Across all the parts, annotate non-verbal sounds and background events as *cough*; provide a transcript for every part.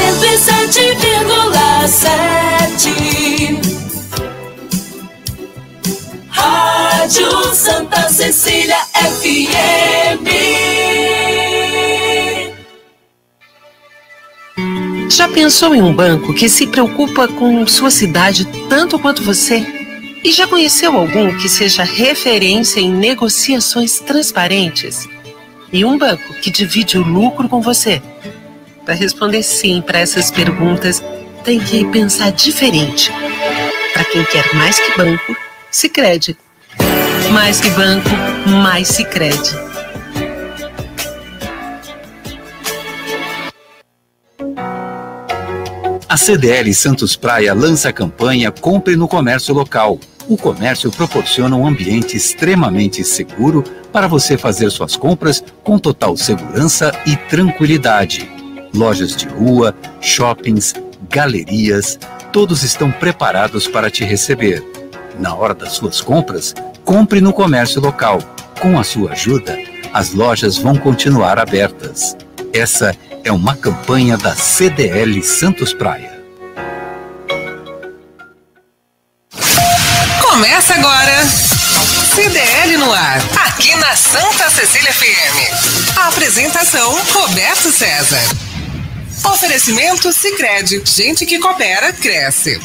107,7 Rádio Santa Cecília FM. Já pensou em um banco que se preocupa com sua cidade tanto quanto você? E já conheceu algum que seja referência em negociações transparentes? E um banco que divide o lucro com você? Para responder sim para essas perguntas, tem que pensar diferente. Para quem quer mais que banco, se crede. Mais que banco, mais se crede. A CDL Santos Praia lança a campanha Compre no Comércio Local. O comércio proporciona um ambiente extremamente seguro para você fazer suas compras com total segurança e tranquilidade. Lojas de rua, shoppings, galerias, todos estão preparados para te receber. Na hora das suas compras, compre no comércio local. Com a sua ajuda, as lojas vão continuar abertas. Essa é uma campanha da CDL Santos Praia. Começa agora. CDL no ar, aqui na Santa Cecília FM. A apresentação Roberto César. Oferecimento Sicredi, gente que coopera cresce.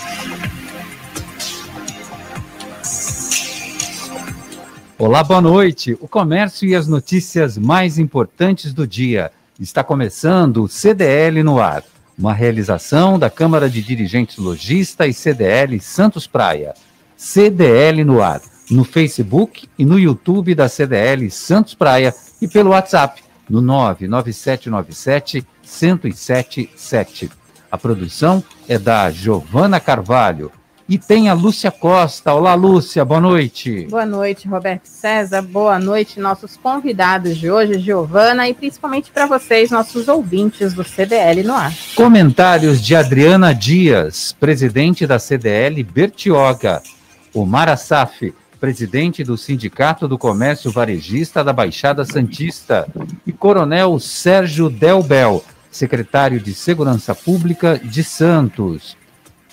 Olá, boa noite. O comércio e as notícias mais importantes do dia. Está começando o CDL no ar, uma realização da Câmara de Dirigentes Logista e CDL Santos Praia. CDL no ar, no Facebook e no YouTube da CDL Santos Praia e pelo WhatsApp no 99797 1077. A produção é da Giovana Carvalho. E tem a Lúcia Costa. Olá, Lúcia, boa noite. Boa noite, Roberto César. Boa noite, nossos convidados de hoje, Giovana, e principalmente para vocês, nossos ouvintes do CDL no ar. Comentários de Adriana Dias, presidente da CDL Bertioga. Omar Assaf, presidente do Sindicato do Comércio Varejista da Baixada Santista. E Coronel Sérgio Delbel, secretário de Segurança Pública de Santos.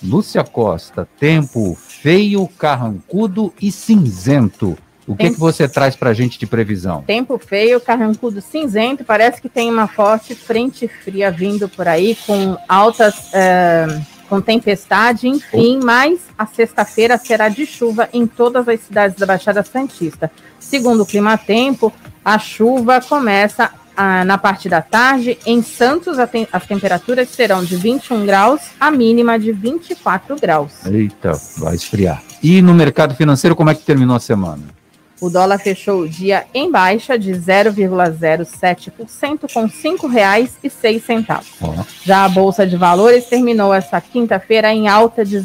Lúcia Costa, tempo feio, carrancudo e cinzento. O que, que você traz para a gente de previsão? Tempo feio, carrancudo cinzento, parece que tem uma forte frente fria vindo por aí, com altas, é, com tempestade, enfim, oh. mas a sexta-feira será de chuva em todas as cidades da Baixada Santista. Segundo o Clima Tempo, a chuva começa ah, na parte da tarde. Em Santos, as temperaturas serão de 21 graus, a mínima de 24 graus. Eita, vai esfriar. E no mercado financeiro, como é que terminou a semana? O dólar fechou o dia em baixa de 0,07% com R$ 5,06. Oh. Já a Bolsa de Valores terminou essa quinta-feira em alta de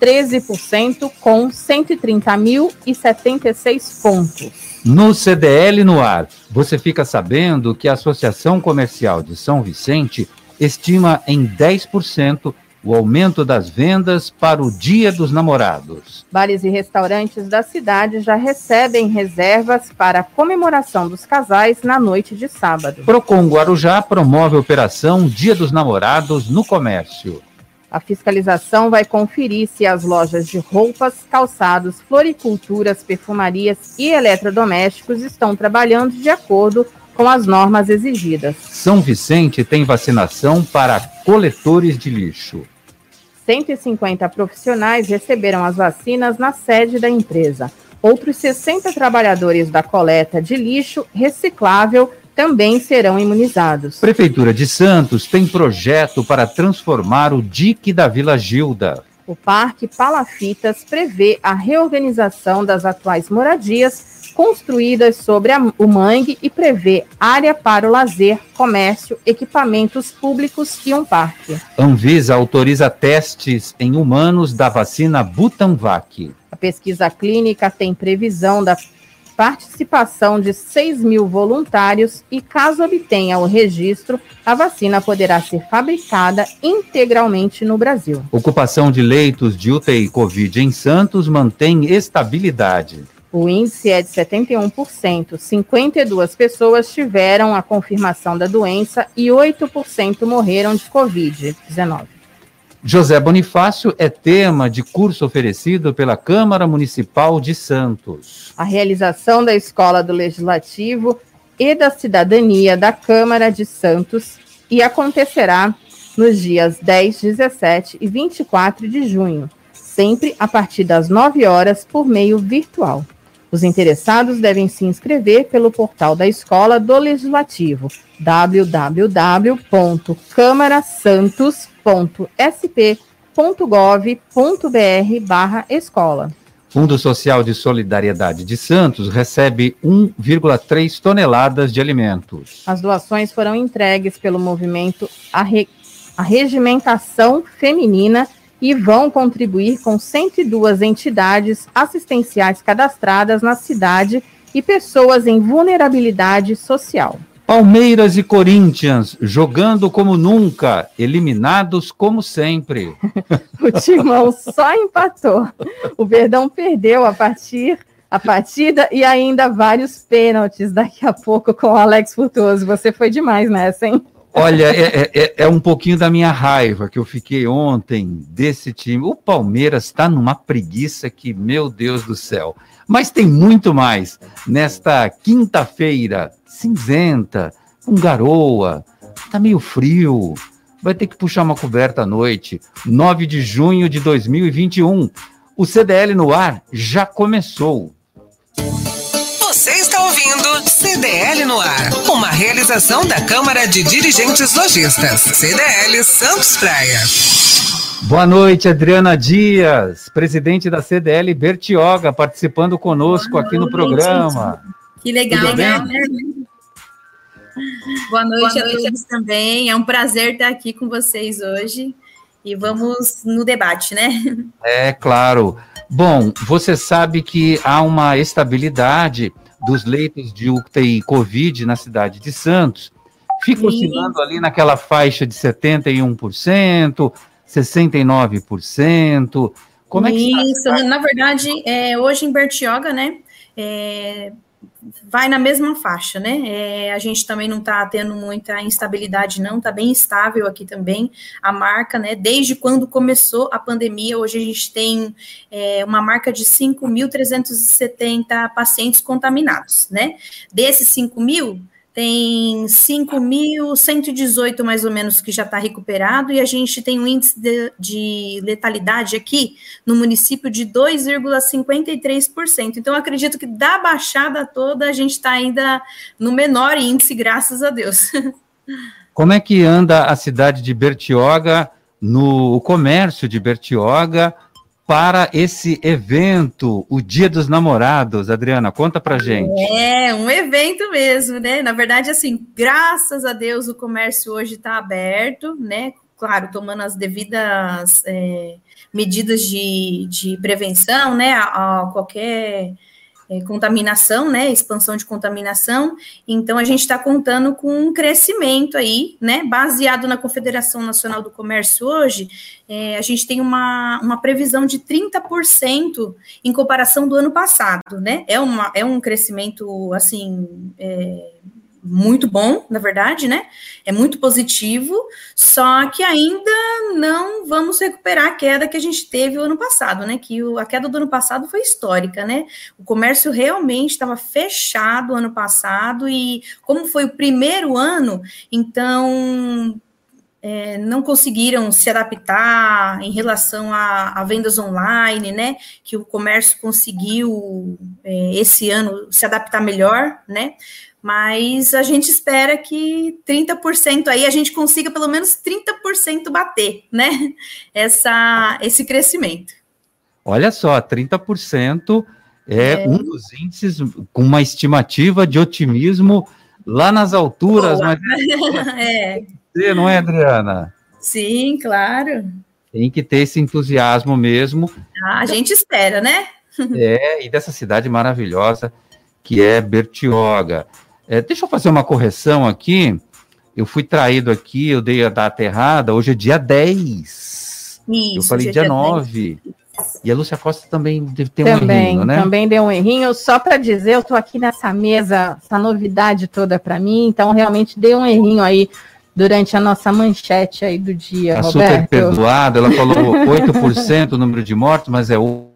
0,13% com 130.076 pontos. No CDL no ar, você fica sabendo que a Associação Comercial de São Vicente estima em 10% o aumento das vendas para o Dia dos Namorados. Bares e restaurantes da cidade já recebem reservas para a comemoração dos casais na noite de sábado. Procon Guarujá promove a operação Dia dos Namorados no comércio. A fiscalização vai conferir se as lojas de roupas, calçados, floriculturas, perfumarias e eletrodomésticos estão trabalhando de acordo com as normas exigidas. São Vicente tem vacinação para coletores de lixo. 150 profissionais receberam as vacinas na sede da empresa. Outros 60 trabalhadores da coleta de lixo reciclável também serão imunizados. Prefeitura de Santos tem projeto para transformar o dique da Vila Gilda. O Parque Palafitas prevê a reorganização das atuais moradias construídas sobre a, o mangue e prevê área para o lazer, comércio, equipamentos públicos e um parque. Anvisa autoriza testes em humanos da vacina Butanvac. A pesquisa clínica tem previsão da participação de 6 mil voluntários e, caso obtenha o registro, a vacina poderá ser fabricada integralmente no Brasil. Ocupação de leitos de UTI Covid em Santos mantém estabilidade. O índice é de 71%. 52 pessoas tiveram a confirmação da doença e 8% morreram de Covid-19. José Bonifácio é tema de curso oferecido pela Câmara Municipal de Santos. A realização da Escola do Legislativo e da Cidadania da Câmara de Santos e acontecerá nos dias 10, 17 e 24 de junho, sempre a partir das 9 horas por meio virtual. Os interessados devem se inscrever pelo portal da Escola do Legislativo, www.câmarasantos.sp.gov.br/escola. Fundo Social de Solidariedade de Santos recebe 1,3 toneladas de alimentos. As doações foram entregues pelo movimento Arre... Arregimentação Feminina e vão contribuir com 102 entidades assistenciais cadastradas na cidade e pessoas em vulnerabilidade social. Palmeiras e Corinthians jogando como nunca, eliminados como sempre. *laughs* o Timão só empatou. O Verdão perdeu a partir a partida e ainda vários pênaltis daqui a pouco com o Alex Furtoso. Você foi demais nessa, hein? Olha, é, é, é, um pouquinho da minha raiva que eu fiquei ontem desse time. O Palmeiras está numa preguiça que, meu Deus do céu. Mas tem muito mais. Nesta quinta-feira, cinzenta, com garoa, tá meio frio. Vai ter que puxar uma coberta à noite. 9 de junho de 2021. O CDL no ar já começou. Você está ouvindo CDL no ar, uma realização da Câmara de Dirigentes Lojistas, CDL Santos Praia. Boa noite, Adriana Dias, presidente da CDL Bertioga, participando conosco Boa aqui no programa. Que legal, né? Boa noite, Boa noite a todos também. É um prazer estar aqui com vocês hoje. E vamos no debate, né? É, claro. Bom, você sabe que há uma estabilidade dos leitos de UTI Covid na cidade de Santos. Fica oscilando ali naquela faixa de 71%, 69%. Como é que Isso, está? na verdade, é, hoje em Bertioga, né? É, vai na mesma faixa, né? É, a gente também não está tendo muita instabilidade, não, está bem estável aqui também a marca, né? Desde quando começou a pandemia, hoje a gente tem é, uma marca de 5.370 pacientes contaminados, né? Desses 5 mil, tem 5.118 mais ou menos que já está recuperado, e a gente tem um índice de, de letalidade aqui no município de 2,53%. Então, acredito que da baixada toda a gente está ainda no menor índice, graças a Deus. *laughs* Como é que anda a cidade de Bertioga, no comércio de Bertioga, para esse evento, o Dia dos Namorados. Adriana, conta pra gente. É, um evento mesmo, né? Na verdade, assim, graças a Deus o comércio hoje está aberto, né? Claro, tomando as devidas é, medidas de, de prevenção, né? A, a qualquer é, contaminação, né, expansão de contaminação. Então, a gente está contando com um crescimento aí, né, baseado na Confederação Nacional do Comércio hoje, é, a gente tem uma, uma previsão de 30% em comparação do ano passado, né, é, uma, é um crescimento, assim, é, muito bom, na verdade, né? É muito positivo, só que ainda não vamos recuperar a queda que a gente teve o ano passado, né? Que o, a queda do ano passado foi histórica, né? O comércio realmente estava fechado ano passado e como foi o primeiro ano, então é, não conseguiram se adaptar em relação a, a, vendas online, né? Que o comércio conseguiu é, esse ano se adaptar melhor, né? Mas a gente espera que 30% aí a gente consiga pelo menos 30% bater, né? Essa, esse crescimento. Olha só, 30% é, é um dos índices com uma estimativa de otimismo lá nas alturas, Boa. mas *laughs* é. não é, Adriana? Sim, claro. Tem que ter esse entusiasmo mesmo. Ah, a gente espera, né? É, e dessa cidade maravilhosa que é Bertioga. É, deixa eu fazer uma correção aqui. Eu fui traído aqui, eu dei a data errada. Hoje é dia 10. Isso, eu falei dia, dia 9. 10. E a Lúcia Costa também deve ter também, um errinho, né? Também deu um errinho. Só para dizer, eu estou aqui nessa mesa, essa novidade toda para mim, então realmente deu um errinho aí durante a nossa manchete aí do dia, Tá Roberto. super perdoado, ela falou 8% o número de mortos, mas é o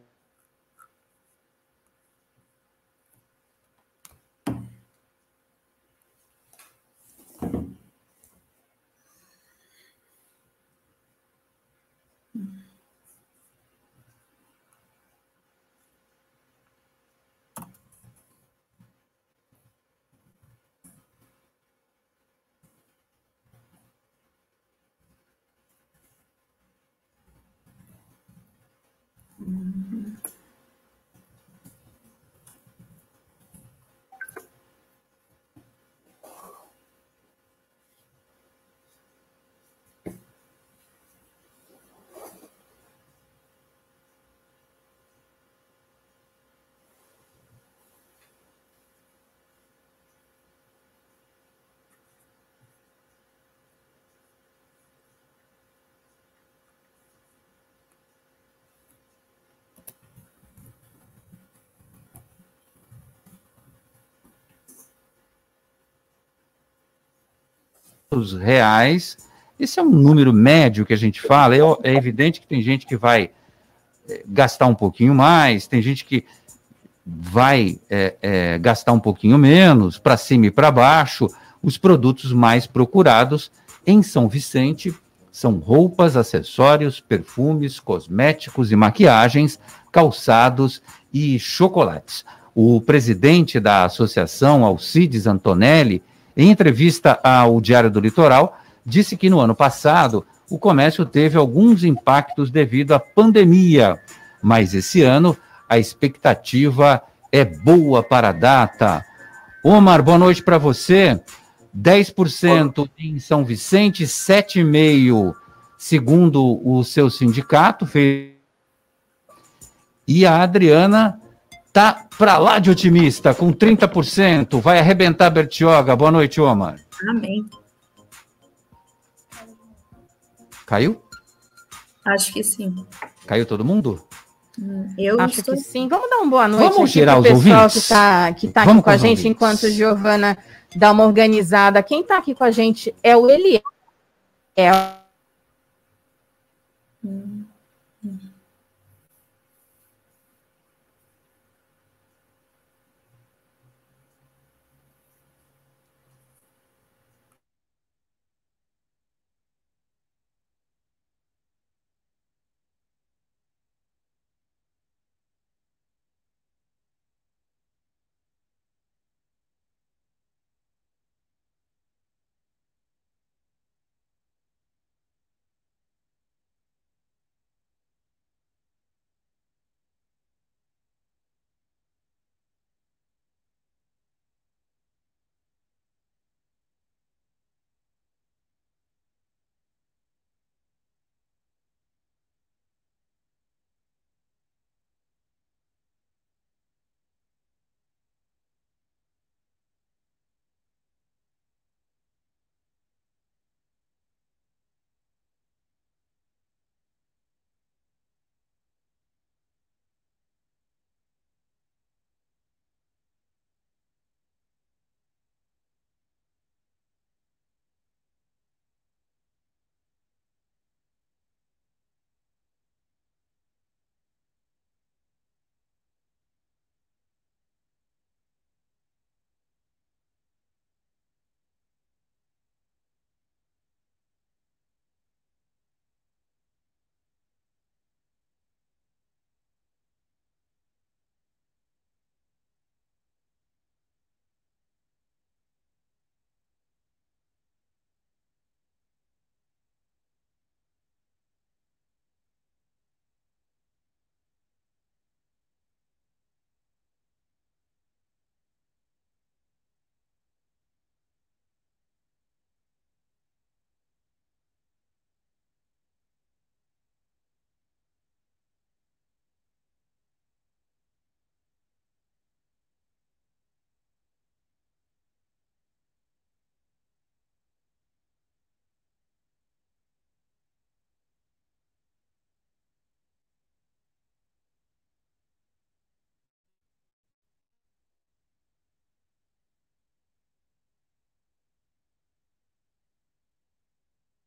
reais. Esse é um número médio que a gente fala. É, é evidente que tem gente que vai eh, gastar um pouquinho mais, tem gente que vai é, é, gastar um pouquinho menos, para cima e para baixo. Os produtos mais procurados em São Vicente são roupas, acessórios, perfumes, cosméticos e maquiagens, calçados e chocolates. O presidente da associação, Alcides Antonelli, em entrevista ao Diário do Litoral, disse que no ano passado o comércio teve alguns impactos devido à pandemia, mas esse ano a expectativa é boa para a data. Omar, boa noite para você. 10% em São Vicente, 7,5% segundo o seu sindicato. E a Adriana tá para lá de otimista, com 30%. Vai arrebentar Bertioga. Boa noite, Omar. Amém. Caiu? Acho que sim. Caiu todo mundo? Eu Acho estou... que sim. Vamos dar uma boa noite Vamos pro os pessoal ouvintes? que está que tá Vamos aqui com com a gente, ouvintes. enquanto Giovana dá uma organizada. Quem está aqui com a gente é o Eliel.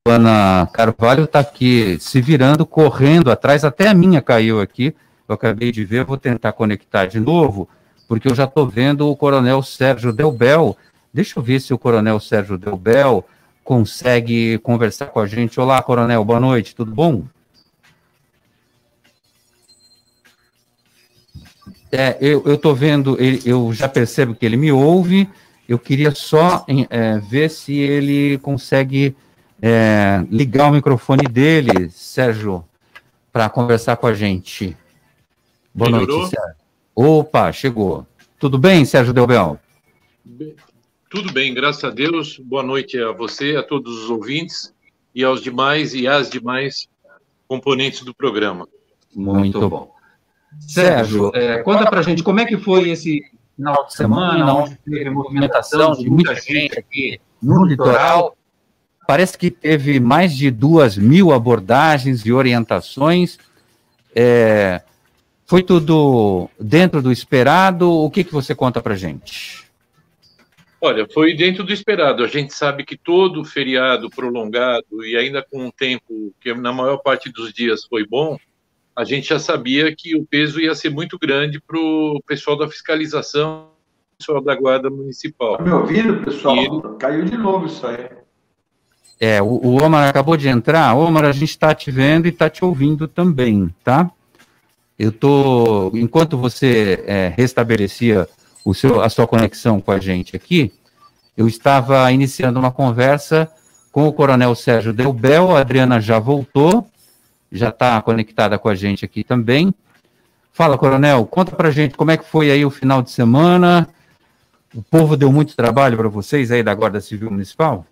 Ana Carvalho está aqui se virando, correndo atrás, até a minha caiu aqui. Eu acabei de ver, vou tentar conectar de novo, porque eu já estou vendo o Coronel Sérgio Delbel. Deixa eu ver se o Coronel Sérgio Delbel consegue conversar com a gente. Olá, Coronel, boa noite, tudo bom? É, eu estou vendo, eu já percebo que ele me ouve. Eu queria só é, ver se ele consegue é, ligar o microfone dele, Sérgio, para conversar com a gente. Boa Melhorou? noite, Sérgio. Opa, chegou. Tudo bem, Sérgio Delbel? Tudo bem, graças a Deus. Boa noite a você, a todos os ouvintes e aos demais e às demais componentes do programa. Muito, Muito bom. Sérgio, é, conta para a gente como é que foi esse final de semana, onde teve movimentação de muita gente aqui no litoral. Parece que teve mais de duas mil abordagens e orientações. É, foi tudo dentro do esperado? O que, que você conta para gente? Olha, foi dentro do esperado. A gente sabe que todo feriado prolongado e ainda com um tempo que na maior parte dos dias foi bom, a gente já sabia que o peso ia ser muito grande para o pessoal da fiscalização, pessoal da guarda municipal. Tá me ouvindo, pessoal? Ele... Caiu de novo isso aí. É, o, o Omar acabou de entrar. Omar, a gente está te vendo e está te ouvindo também, tá? Eu tô, enquanto você é, restabelecia o seu, a sua conexão com a gente aqui, eu estava iniciando uma conversa com o Coronel Sérgio Delbel, a Adriana já voltou, já está conectada com a gente aqui também. Fala, Coronel, conta para gente como é que foi aí o final de semana. O povo deu muito trabalho para vocês aí da Guarda Civil Municipal?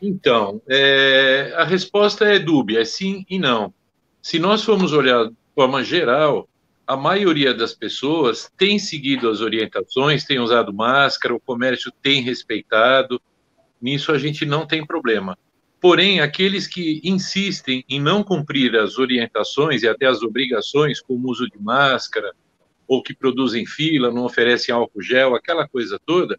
Então, é, a resposta é dúbia, é sim e não. Se nós formos olhar de forma geral, a maioria das pessoas tem seguido as orientações, tem usado máscara, o comércio tem respeitado, nisso a gente não tem problema. Porém, aqueles que insistem em não cumprir as orientações e até as obrigações, como o uso de máscara, ou que produzem fila, não oferecem álcool gel, aquela coisa toda,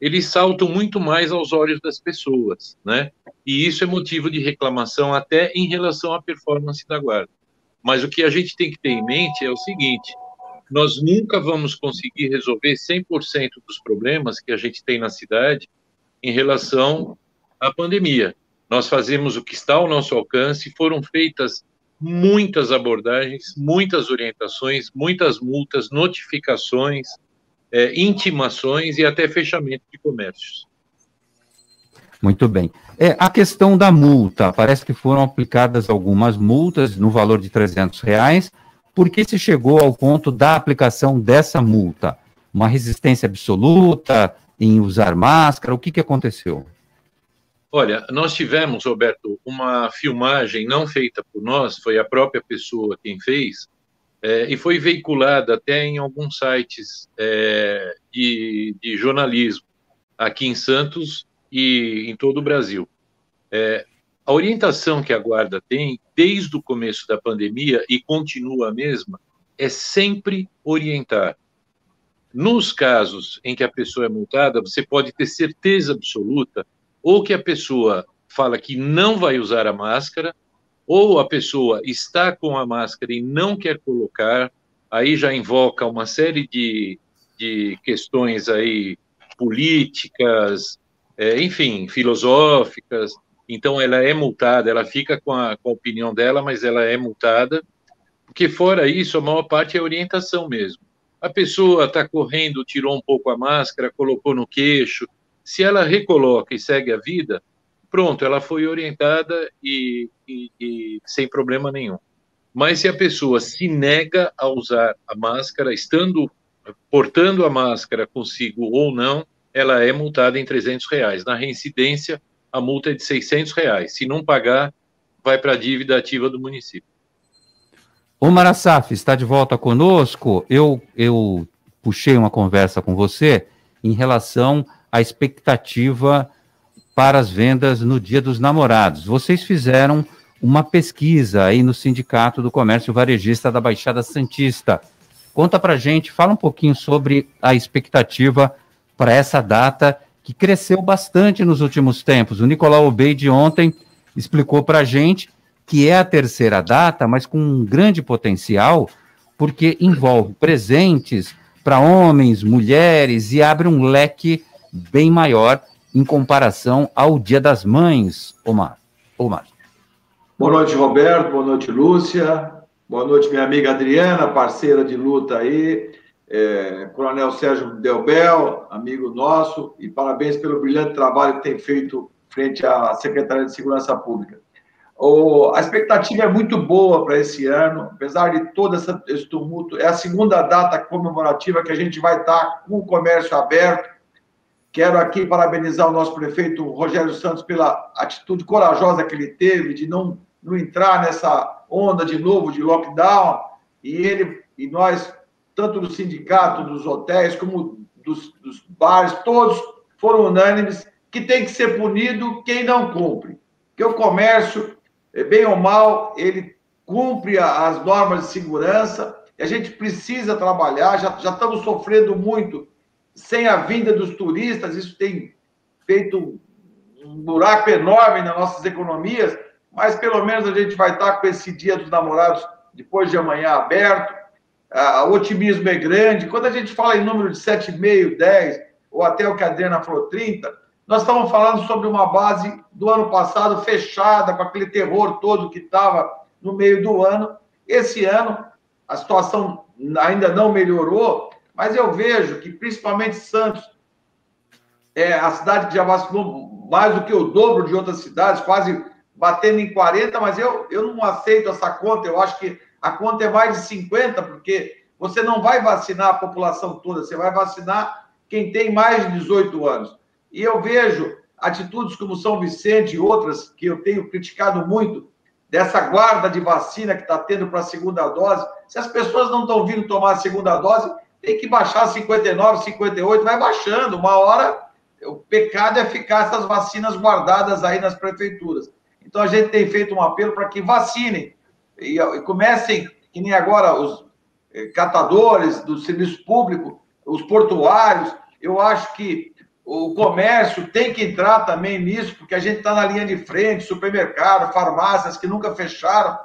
eles saltam muito mais aos olhos das pessoas, né? E isso é motivo de reclamação até em relação à performance da guarda. Mas o que a gente tem que ter em mente é o seguinte: nós nunca vamos conseguir resolver 100% dos problemas que a gente tem na cidade em relação à pandemia. Nós fazemos o que está ao nosso alcance, foram feitas muitas abordagens, muitas orientações, muitas multas, notificações, é, intimações e até fechamento de comércios. Muito bem. É, a questão da multa, parece que foram aplicadas algumas multas no valor de 300 reais. Por que se chegou ao ponto da aplicação dessa multa? Uma resistência absoluta em usar máscara? O que, que aconteceu? Olha, nós tivemos, Roberto, uma filmagem não feita por nós, foi a própria pessoa quem fez, é, e foi veiculada até em alguns sites é, de, de jornalismo aqui em Santos e em todo o Brasil. É, a orientação que a guarda tem, desde o começo da pandemia, e continua a mesma, é sempre orientar. Nos casos em que a pessoa é multada, você pode ter certeza absoluta, ou que a pessoa fala que não vai usar a máscara, ou a pessoa está com a máscara e não quer colocar, aí já invoca uma série de, de questões aí políticas, é, enfim, filosóficas. Então, ela é multada, ela fica com a, com a opinião dela, mas ela é multada, porque fora isso, a maior parte é orientação mesmo. A pessoa está correndo, tirou um pouco a máscara, colocou no queixo. Se ela recoloca e segue a vida, pronto, ela foi orientada e, e, e, sem problema nenhum. Mas se a pessoa se nega a usar a máscara, estando portando a máscara consigo ou não, ela é multada em 300 reais. Na reincidência, a multa é de 600 reais. Se não pagar, vai para a dívida ativa do município. O Marasaf está de volta conosco. Eu, eu puxei uma conversa com você em relação à expectativa para as vendas no Dia dos Namorados. Vocês fizeram uma pesquisa aí no Sindicato do Comércio Varejista da Baixada Santista. Conta para gente, fala um pouquinho sobre a expectativa para essa data que cresceu bastante nos últimos tempos. O Nicolau Obeide ontem explicou para a gente que é a terceira data, mas com um grande potencial, porque envolve presentes para homens, mulheres e abre um leque bem maior em comparação ao Dia das Mães, Omar. Omar. Boa noite, Roberto. Boa noite, Lúcia. Boa noite, minha amiga Adriana, parceira de luta aí. É, Coronel Sérgio Delbel, amigo nosso, e parabéns pelo brilhante trabalho que tem feito frente à Secretaria de Segurança Pública. O, a expectativa é muito boa para esse ano, apesar de todo essa, esse tumulto. É a segunda data comemorativa que a gente vai estar com o comércio aberto. Quero aqui parabenizar o nosso prefeito Rogério Santos pela atitude corajosa que ele teve de não, não entrar nessa onda de novo de lockdown. E ele e nós, tanto do sindicato, dos hotéis, como dos, dos bares, todos foram unânimes que tem que ser punido quem não cumpre. Que o comércio, é bem ou mal, ele cumpre as normas de segurança e a gente precisa trabalhar. Já, já estamos sofrendo muito sem a vinda dos turistas, isso tem feito um buraco enorme nas nossas economias, mas pelo menos a gente vai estar com esse dia dos namorados depois de amanhã aberto. Ah, o otimismo é grande. Quando a gente fala em número de 7,5, 10, ou até o que a Adriana falou, 30, nós estamos falando sobre uma base do ano passado fechada, com aquele terror todo que estava no meio do ano. Esse ano, a situação ainda não melhorou, mas eu vejo que, principalmente Santos, é a cidade que já vacinou mais do que o dobro de outras cidades, quase batendo em 40, mas eu, eu não aceito essa conta. Eu acho que a conta é mais de 50, porque você não vai vacinar a população toda, você vai vacinar quem tem mais de 18 anos. E eu vejo atitudes como São Vicente e outras que eu tenho criticado muito, dessa guarda de vacina que está tendo para a segunda dose. Se as pessoas não estão vindo tomar a segunda dose, tem que baixar 59, 58, vai baixando. Uma hora, o pecado é ficar essas vacinas guardadas aí nas prefeituras. Então a gente tem feito um apelo para que vacinem e, e comecem, que nem agora, os eh, catadores do serviço público, os portuários. Eu acho que o comércio tem que entrar também nisso, porque a gente está na linha de frente, supermercado, farmácias que nunca fecharam,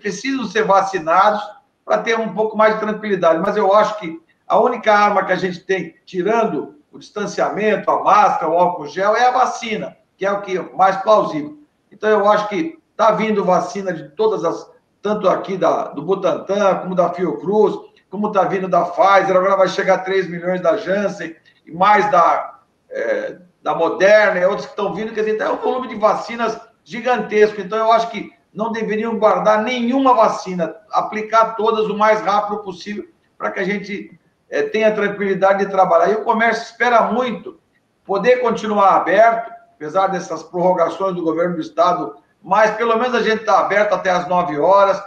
precisam ser vacinados para ter um pouco mais de tranquilidade. Mas eu acho que a única arma que a gente tem, tirando o distanciamento, a máscara, o álcool gel, é a vacina, que é o que é mais plausível. Então eu acho que está vindo vacina de todas as, tanto aqui da, do Butantan, como da Fiocruz, como está vindo da Pfizer, agora vai chegar 3 milhões da Janssen, e mais da é, da Moderna e outros que estão vindo, quer dizer, é um volume de vacinas gigantesco. Então, eu acho que não deveriam guardar nenhuma vacina, aplicar todas o mais rápido possível para que a gente é, tenha tranquilidade de trabalhar. E o comércio espera muito poder continuar aberto, apesar dessas prorrogações do governo do Estado, mas pelo menos a gente está aberto até as 9 horas.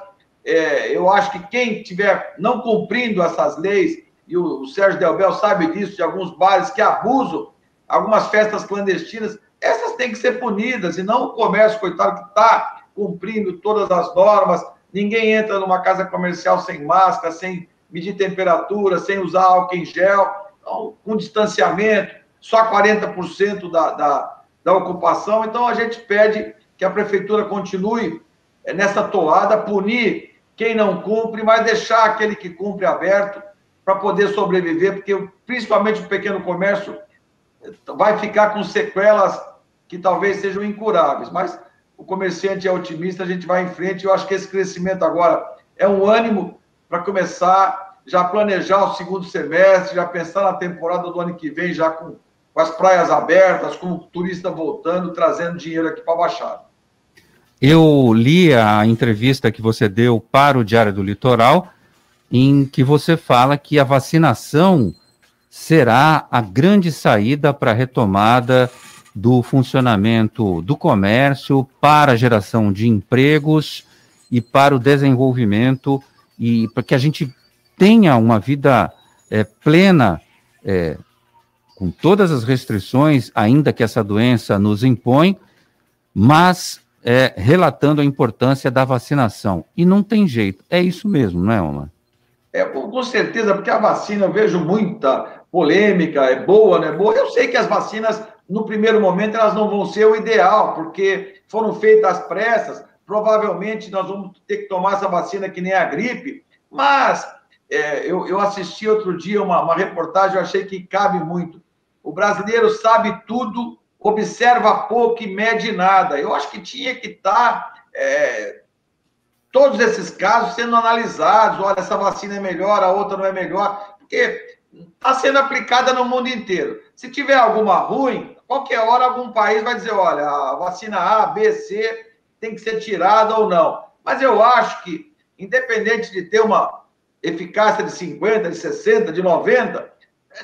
É, eu acho que quem estiver não cumprindo essas leis, e o, o Sérgio Delbel sabe disso, de alguns bares que abusam algumas festas clandestinas, essas têm que ser punidas, e não o comércio, coitado, que está cumprindo todas as normas. Ninguém entra numa casa comercial sem máscara, sem medir temperatura, sem usar álcool em gel, então, com distanciamento, só 40% da, da, da ocupação. Então, a gente pede que a prefeitura continue eh, nessa toada, punir quem não cumpre, mas deixar aquele que cumpre aberto para poder sobreviver, porque principalmente o pequeno comércio vai ficar com sequelas que talvez sejam incuráveis, mas o comerciante é otimista, a gente vai em frente. Eu acho que esse crescimento agora é um ânimo para começar já planejar o segundo semestre, já pensar na temporada do ano que vem, já com, com as praias abertas, com o turista voltando, trazendo dinheiro aqui para a Baixada. Eu li a entrevista que você deu para o Diário do Litoral, em que você fala que a vacinação será a grande saída para a retomada do funcionamento do comércio, para a geração de empregos e para o desenvolvimento e para que a gente tenha uma vida é, plena, é, com todas as restrições, ainda que essa doença nos impõe, mas é, relatando a importância da vacinação. E não tem jeito, é isso mesmo, não é, Omar? É, com certeza, porque a vacina, eu vejo muita polêmica, é boa, não é boa. Eu sei que as vacinas no primeiro momento, elas não vão ser o ideal, porque foram feitas às pressas. Provavelmente nós vamos ter que tomar essa vacina que nem a gripe, mas é, eu, eu, assisti outro dia uma, uma reportagem, eu achei que cabe muito. O brasileiro sabe tudo, observa pouco e mede nada. Eu acho que tinha que estar tá, é, todos esses casos sendo analisados. Olha, essa vacina é melhor, a outra não é melhor, porque está sendo aplicada no mundo inteiro. Se tiver alguma ruim, qualquer hora algum país vai dizer, olha, a vacina A, B, C tem que ser tirada ou não. Mas eu acho que, independente de ter uma eficácia de 50, de 60, de 90,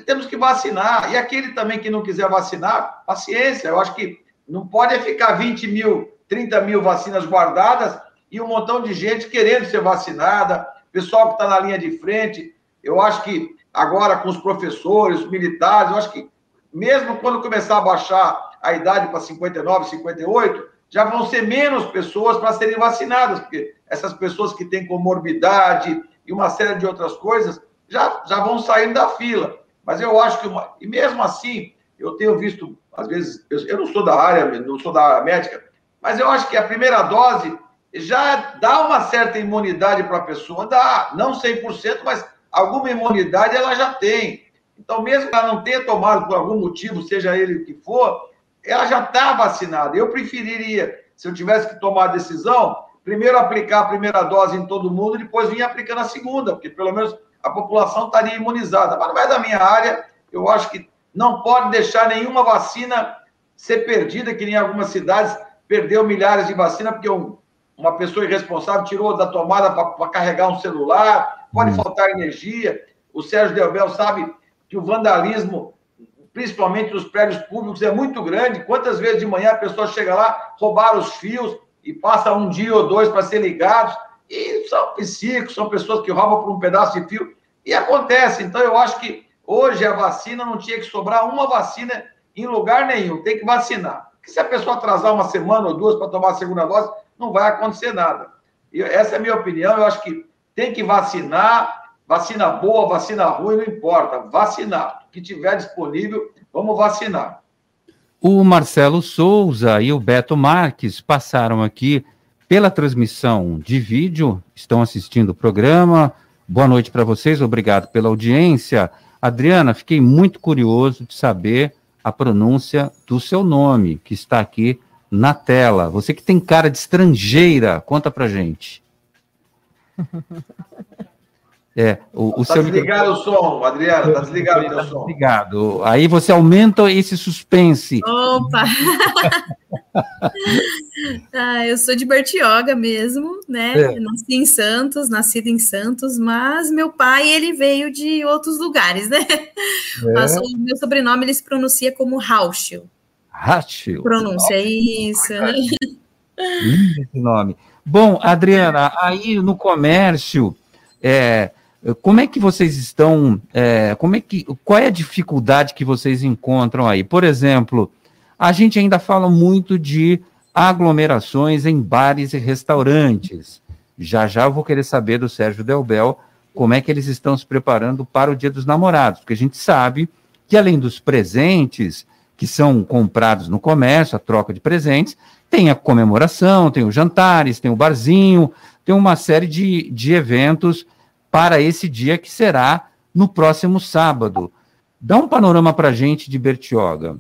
temos que vacinar. E aquele também que não quiser vacinar, paciência. Eu acho que não pode ficar 20 mil, 30 mil vacinas guardadas e um montão de gente querendo ser vacinada, pessoal que está na linha de frente. Eu acho que agora com os professores, os militares, eu acho que mesmo quando começar a baixar a idade para 59, 58, já vão ser menos pessoas para serem vacinadas, porque essas pessoas que têm comorbidade e uma série de outras coisas já, já vão saindo da fila. Mas eu acho que, uma, e mesmo assim, eu tenho visto, às vezes, eu, não sou da área, não sou da área médica, mas eu acho que a primeira dose já dá uma certa imunidade para a pessoa, dá, não 100%, mas alguma imunidade ela já tem. Então, mesmo que ela não tenha tomado por algum motivo, seja ele o que for, ela já está vacinada. Eu preferiria, se eu tivesse que tomar a decisão, primeiro aplicar a primeira dose em todo mundo, e depois vir aplicando a segunda, porque pelo menos a população estaria imunizada. Mas não é da minha área, eu acho que não pode deixar nenhuma vacina ser perdida, que nem algumas cidades perdeu milhares de vacinas, porque um, uma pessoa irresponsável tirou da tomada para carregar um celular, pode hum. faltar energia. O Sérgio Delbel sabe que o vandalismo, principalmente nos prédios públicos, é muito grande. Quantas vezes de manhã a pessoa chega lá, roubar os fios e passa um dia ou dois para ser ligados, e são psíquicos, são pessoas que roubam por um pedaço de fio, e acontece. Então, eu acho que hoje a vacina não tinha que sobrar uma vacina em lugar nenhum, tem que vacinar. Porque se a pessoa atrasar uma semana ou duas para tomar a segunda dose, não vai acontecer nada. E essa é a minha opinião, eu acho que tem que vacinar, Vacina boa, vacina ruim, não importa. Vacinar. O que tiver disponível, vamos vacinar. O Marcelo Souza e o Beto Marques passaram aqui pela transmissão de vídeo, estão assistindo o programa. Boa noite para vocês, obrigado pela audiência. Adriana, fiquei muito curioso de saber a pronúncia do seu nome, que está aqui na tela. Você que tem cara de estrangeira, conta pra gente. *laughs* É, o, o tá seu desligado microfone... o som, Adriana, tá desligado o teu tá som. Desligado. Aí você aumenta esse suspense. Opa! *laughs* ah, eu sou de Bertioga mesmo, né? É. Nasci em Santos, nascido em Santos, mas meu pai, ele veio de outros lugares, né? É. Mas o meu sobrenome, ele se pronuncia como Rauschel. Rauschel. Pronúncia, é isso. Lindo esse nome. Bom, Adriana, aí no comércio... É, como é que vocês estão? É, como é que, qual é a dificuldade que vocês encontram aí? Por exemplo, a gente ainda fala muito de aglomerações em bares e restaurantes. Já já eu vou querer saber do Sérgio Delbel como é que eles estão se preparando para o Dia dos Namorados, porque a gente sabe que além dos presentes que são comprados no comércio, a troca de presentes, tem a comemoração, tem os jantares, tem o barzinho, tem uma série de, de eventos para esse dia que será no próximo sábado. Dá um panorama para a gente de Bertioga.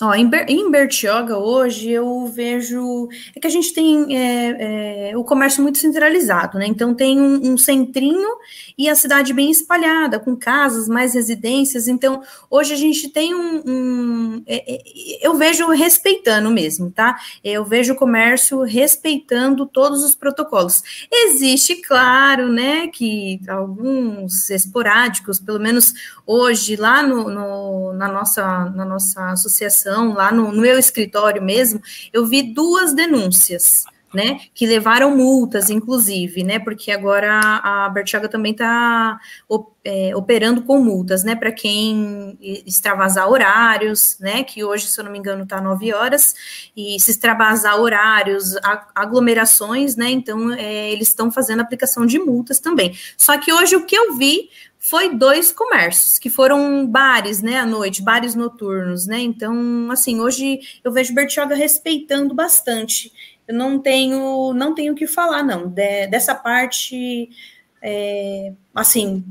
Ó, em, Ber em Bertioga hoje eu vejo é que a gente tem é, é, o comércio muito centralizado, né? Então tem um, um, centrinho e a cidade bem espalhada, com casas, mais residências. Então hoje a gente tem um, um é, é eu vejo respeitando mesmo, tá? Eu vejo o comércio respeitando todos os protocolos. Existe, claro, né, que alguns esporádicos, pelo menos hoje lá no, no na nossa na nossa associação lá no, no meu escritório mesmo, eu vi duas denúncias né, que levaram multas, inclusive, né, porque agora a Bertioga também está é, operando com multas, né, para quem extravasar horários, né, que hoje, se eu não me engano, está 9 horas, e se extravasar horários, aglomerações, né, então é, eles estão fazendo aplicação de multas também. Só que hoje o que eu vi foi dois comércios, que foram bares, né, à noite, bares noturnos, né, então, assim, hoje eu vejo Bertioga respeitando bastante eu não tenho não tenho o que falar, não. De, dessa parte, é, assim,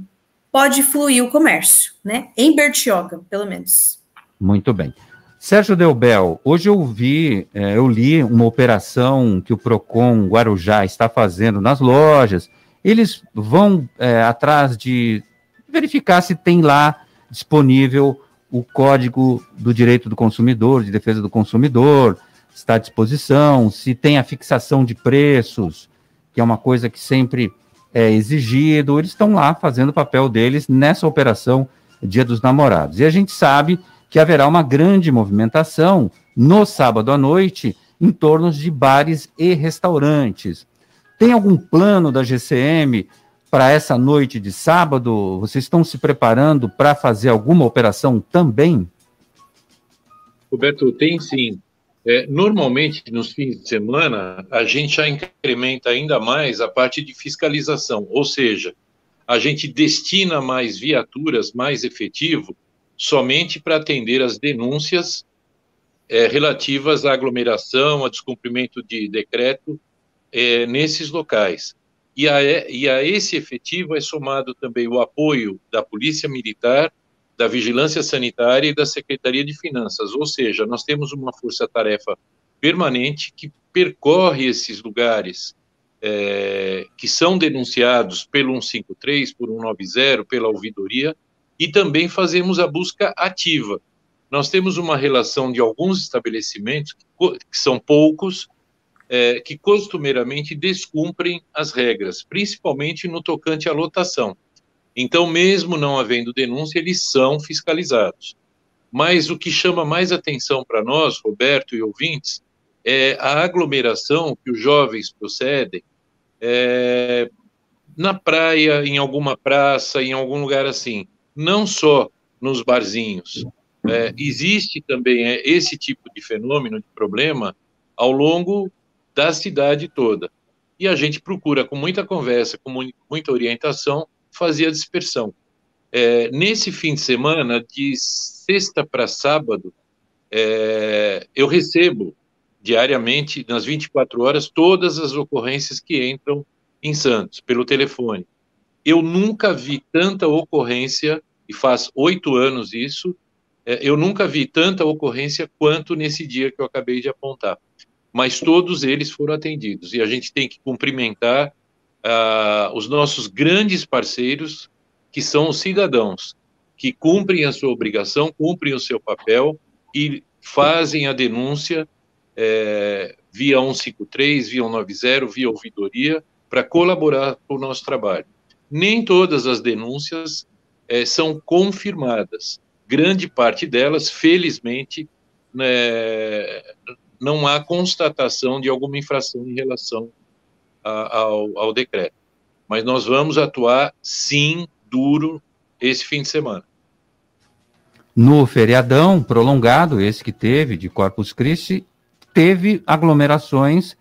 pode fluir o comércio, né? Em Bertioga, pelo menos. Muito bem. Sérgio Delbel, hoje eu vi, é, eu li uma operação que o Procon Guarujá está fazendo nas lojas. Eles vão é, atrás de verificar se tem lá disponível o Código do Direito do Consumidor, de Defesa do Consumidor, está à disposição, se tem a fixação de preços, que é uma coisa que sempre é exigido, eles estão lá fazendo o papel deles nessa operação Dia dos Namorados. E a gente sabe que haverá uma grande movimentação no sábado à noite em torno de bares e restaurantes. Tem algum plano da GCM para essa noite de sábado? Vocês estão se preparando para fazer alguma operação também? Roberto, tem sim. É, normalmente, nos fins de semana, a gente já incrementa ainda mais a parte de fiscalização, ou seja, a gente destina mais viaturas, mais efetivo, somente para atender as denúncias é, relativas à aglomeração, a descumprimento de decreto é, nesses locais. E a, e a esse efetivo é somado também o apoio da Polícia Militar da Vigilância Sanitária e da Secretaria de Finanças, ou seja, nós temos uma força-tarefa permanente que percorre esses lugares é, que são denunciados pelo 153, por 190, pela ouvidoria, e também fazemos a busca ativa. Nós temos uma relação de alguns estabelecimentos, que são poucos, é, que costumeiramente descumprem as regras, principalmente no tocante à lotação. Então, mesmo não havendo denúncia, eles são fiscalizados. Mas o que chama mais atenção para nós, Roberto e ouvintes, é a aglomeração que os jovens procedem é, na praia, em alguma praça, em algum lugar assim, não só nos barzinhos. É, existe também é, esse tipo de fenômeno, de problema, ao longo da cidade toda. E a gente procura, com muita conversa, com muita orientação, fazia dispersão. É, nesse fim de semana, de sexta para sábado, é, eu recebo diariamente, nas 24 horas, todas as ocorrências que entram em Santos, pelo telefone. Eu nunca vi tanta ocorrência, e faz oito anos isso, é, eu nunca vi tanta ocorrência quanto nesse dia que eu acabei de apontar. Mas todos eles foram atendidos, e a gente tem que cumprimentar uh, os nossos grandes parceiros, que são os cidadãos, que cumprem a sua obrigação, cumprem o seu papel e fazem a denúncia é, via 153, via 190, via ouvidoria, para colaborar com o nosso trabalho. Nem todas as denúncias é, são confirmadas. Grande parte delas, felizmente, né, não há constatação de alguma infração em relação ao, ao decreto. Mas nós vamos atuar, sim, duro esse fim de semana. No feriadão prolongado, esse que teve de Corpus Christi, teve aglomerações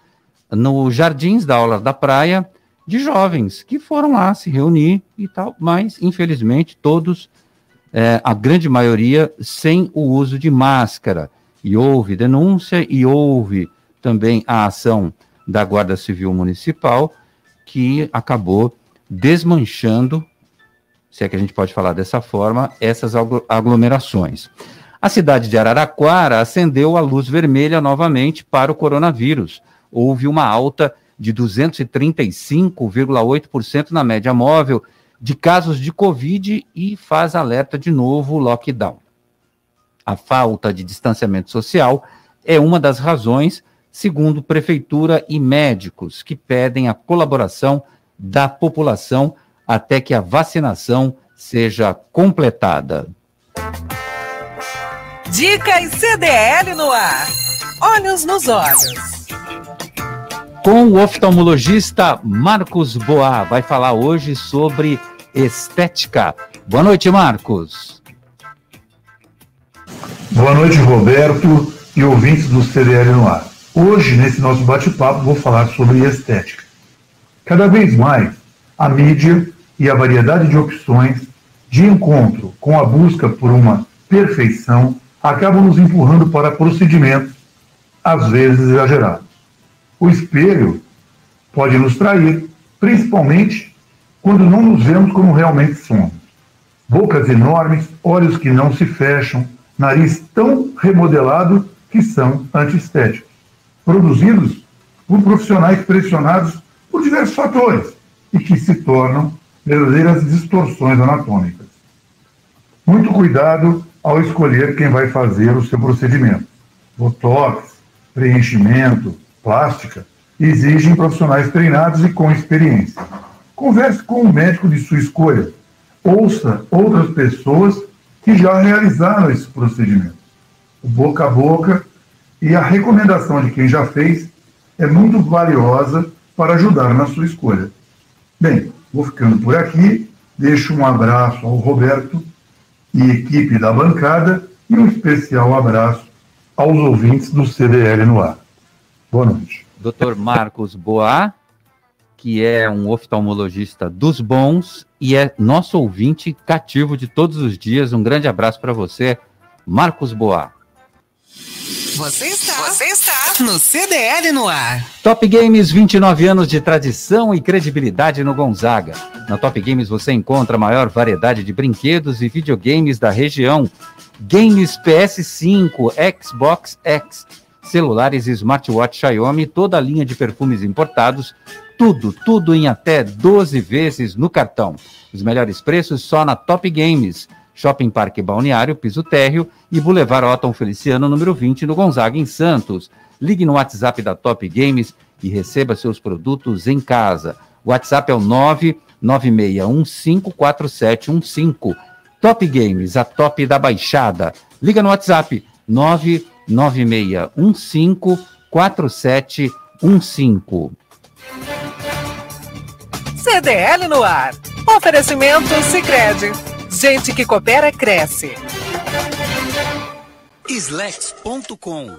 nos jardins da aula da praia de jovens que foram lá se reunir e tal, mas infelizmente todos, é, a grande maioria, sem o uso de máscara. E houve denúncia e houve também a ação da Guarda Civil Municipal, que acabou desmanchando, se é que a gente pode falar dessa forma, essas aglomerações. A cidade de Araraquara acendeu a luz vermelha novamente para o coronavírus. Houve uma alta de 235,8% na média móvel de casos de Covid e faz alerta de novo lockdown. A falta de distanciamento social é uma das razões segundo prefeitura e médicos, que pedem a colaboração da população até que a vacinação seja completada. Dicas CDL no ar. Olhos nos olhos. com o oftalmologista Marcos Boa. Vai falar hoje sobre estética. Boa noite, Marcos. Boa noite, Roberto e ouvintes do CDL no ar. Hoje, nesse nosso bate-papo, vou falar sobre estética. Cada vez mais, a mídia e a variedade de opções de encontro com a busca por uma perfeição acabam nos empurrando para procedimentos, às vezes exagerados. O espelho pode nos trair, principalmente quando não nos vemos como realmente somos. Bocas enormes, olhos que não se fecham, nariz tão remodelado que são antiestéticos, produzidos por profissionais pressionados por diversos fatores e que se tornam verdadeiras distorções anatômicas. Muito cuidado ao escolher quem vai fazer o seu procedimento. Botox, preenchimento, plástica exigem profissionais treinados e com experiência. Converse com o médico de sua escolha. Ouça outras pessoas que já realizaram esse procedimento. O boca a boca e a recomendação de quem já fez é muito valiosa para ajudar na sua escolha. Bem, vou ficando por aqui. Deixo um abraço ao Roberto e equipe da bancada e um especial abraço aos ouvintes do CDL no ar. Boa noite. Dr. Marcos Boa, que é um oftalmologista dos bons e é nosso ouvinte cativo de todos os dias. Um grande abraço para você, Marcos Boa. Você está, você está no CDL no ar. Top Games, 29 anos de tradição e credibilidade no Gonzaga. Na Top Games você encontra a maior variedade de brinquedos e videogames da região. Games PS5, Xbox X, celulares e smartwatch Xiaomi, toda a linha de perfumes importados, tudo, tudo em até 12 vezes no cartão. Os melhores preços só na Top Games. Shopping Parque Balneário, Piso Térreo e Boulevard Otton Feliciano, número 20, no Gonzaga, em Santos. Ligue no WhatsApp da Top Games e receba seus produtos em casa. O WhatsApp é o 996154715. Top Games, a top da baixada. Liga no WhatsApp 996154715. CDL no ar. Oferecimento Sicredi. Gente que coopera cresce. Slex.com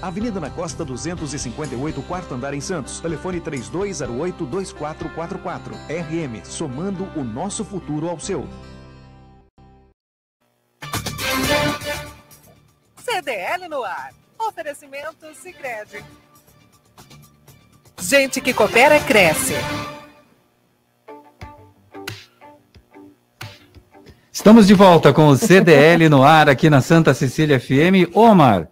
Avenida na Costa 258, quarto andar em Santos. Telefone 3208-2444. RM, somando o nosso futuro ao seu. CDL no ar. Oferecimento Sicredi. Gente que coopera cresce. Estamos de volta com o CDL no ar aqui na Santa Cecília FM. Omar,